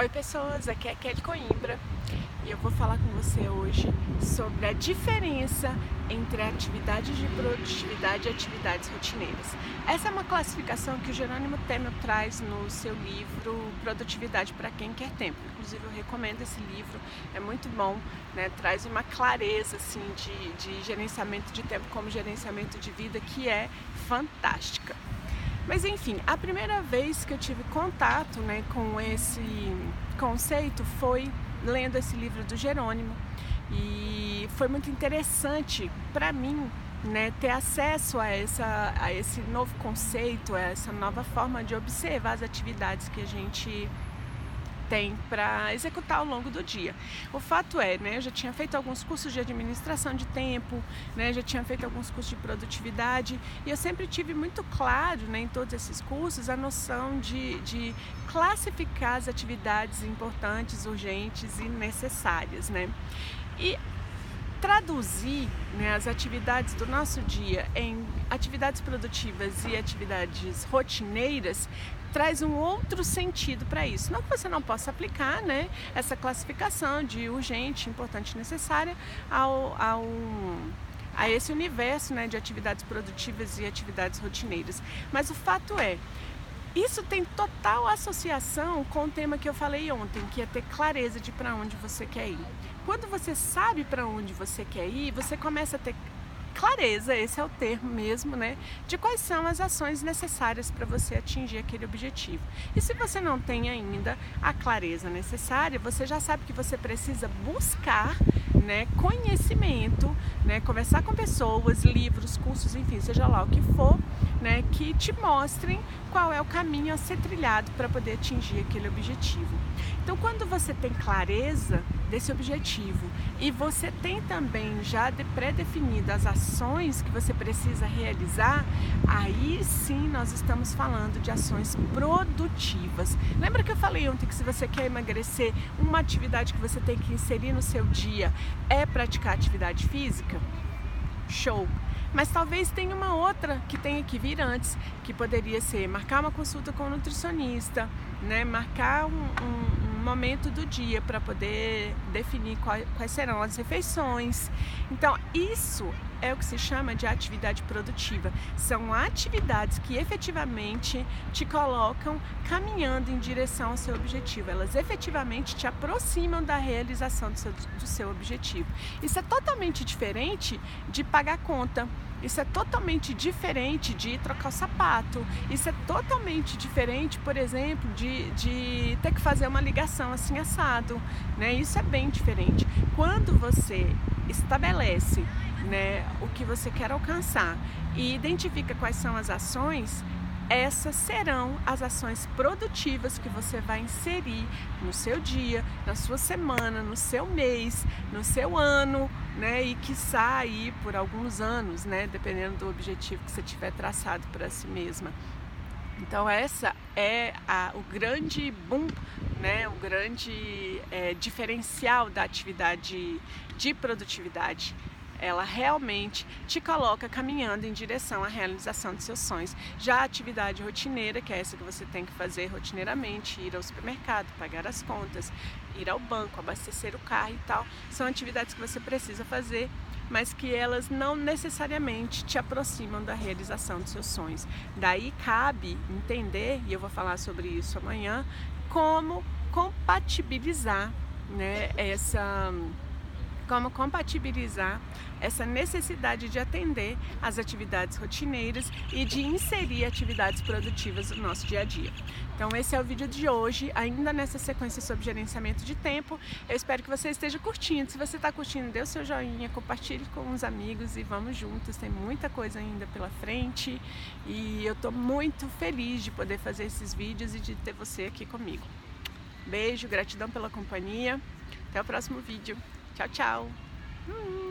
Oi pessoas, aqui é Kelly Coimbra e eu vou falar com você hoje sobre a diferença entre atividades de produtividade e atividades rotineiras. Essa é uma classificação que o Jerônimo Temer traz no seu livro Produtividade para quem quer tempo. Inclusive eu recomendo esse livro, é muito bom, né? traz uma clareza assim, de, de gerenciamento de tempo como gerenciamento de vida que é fantástica. Mas enfim, a primeira vez que eu tive contato né, com esse conceito foi lendo esse livro do Jerônimo. E foi muito interessante para mim né, ter acesso a, essa, a esse novo conceito, a essa nova forma de observar as atividades que a gente tem para executar ao longo do dia. O fato é, né, eu já tinha feito alguns cursos de administração de tempo, né, já tinha feito alguns cursos de produtividade e eu sempre tive muito claro né, em todos esses cursos a noção de, de classificar as atividades importantes, urgentes e necessárias. Né? E traduzir né, as atividades do nosso dia em atividades produtivas e atividades rotineiras traz um outro sentido para isso. Não que você não possa aplicar né, essa classificação de urgente, importante e necessária ao, ao, a esse universo né, de atividades produtivas e atividades rotineiras. Mas o fato é, isso tem total associação com o tema que eu falei ontem, que é ter clareza de para onde você quer ir. Quando você sabe para onde você quer ir, você começa a ter clareza, esse é o termo mesmo, né, de quais são as ações necessárias para você atingir aquele objetivo. E se você não tem ainda a clareza necessária, você já sabe que você precisa buscar, né, conhecimento, né, conversar com pessoas, livros, cursos, enfim, seja lá o que for, né, que te mostrem qual é o caminho a ser trilhado para poder atingir aquele objetivo. Então, quando você tem clareza desse objetivo e você tem também já pré-definido as ações que você precisa realizar, aí sim nós estamos falando de ações produtivas. Lembra que eu falei ontem que se você quer emagrecer, uma atividade que você tem que inserir no seu dia é praticar atividade física? Show! Mas talvez tenha uma outra que tenha que vir antes, que poderia ser marcar uma consulta com um nutricionista, né? marcar um, um momento do dia para poder definir quais, serão as refeições. Então, isso é o que se chama de atividade produtiva. São atividades que efetivamente te colocam caminhando em direção ao seu objetivo. Elas efetivamente te aproximam da realização do seu, do seu objetivo. Isso é totalmente diferente de pagar conta. Isso é totalmente diferente de trocar o sapato. Isso é totalmente diferente, por exemplo, de, de ter que fazer uma ligação assim assado. Né? Isso é bem diferente. Quando você estabelece né, o que você quer alcançar e identifica quais são as ações, essas serão as ações produtivas que você vai inserir no seu dia, na sua semana, no seu mês, no seu ano, né? E que aí por alguns anos, né? Dependendo do objetivo que você tiver traçado para si mesma. Então essa é a, o grande boom, né? O grande é, diferencial da atividade de produtividade ela realmente te coloca caminhando em direção à realização de seus sonhos. Já a atividade rotineira, que é essa que você tem que fazer rotineiramente, ir ao supermercado, pagar as contas, ir ao banco, abastecer o carro e tal, são atividades que você precisa fazer mas que elas não necessariamente te aproximam da realização dos seus sonhos. Daí cabe entender, e eu vou falar sobre isso amanhã, como compatibilizar né, essa como compatibilizar essa necessidade de atender às atividades rotineiras e de inserir atividades produtivas no nosso dia a dia. Então esse é o vídeo de hoje, ainda nessa sequência sobre gerenciamento de tempo. Eu espero que você esteja curtindo. Se você está curtindo, dê o seu joinha, compartilhe com os amigos e vamos juntos. Tem muita coisa ainda pela frente e eu estou muito feliz de poder fazer esses vídeos e de ter você aqui comigo. Beijo, gratidão pela companhia. Até o próximo vídeo. Tchau, tchau. Hum.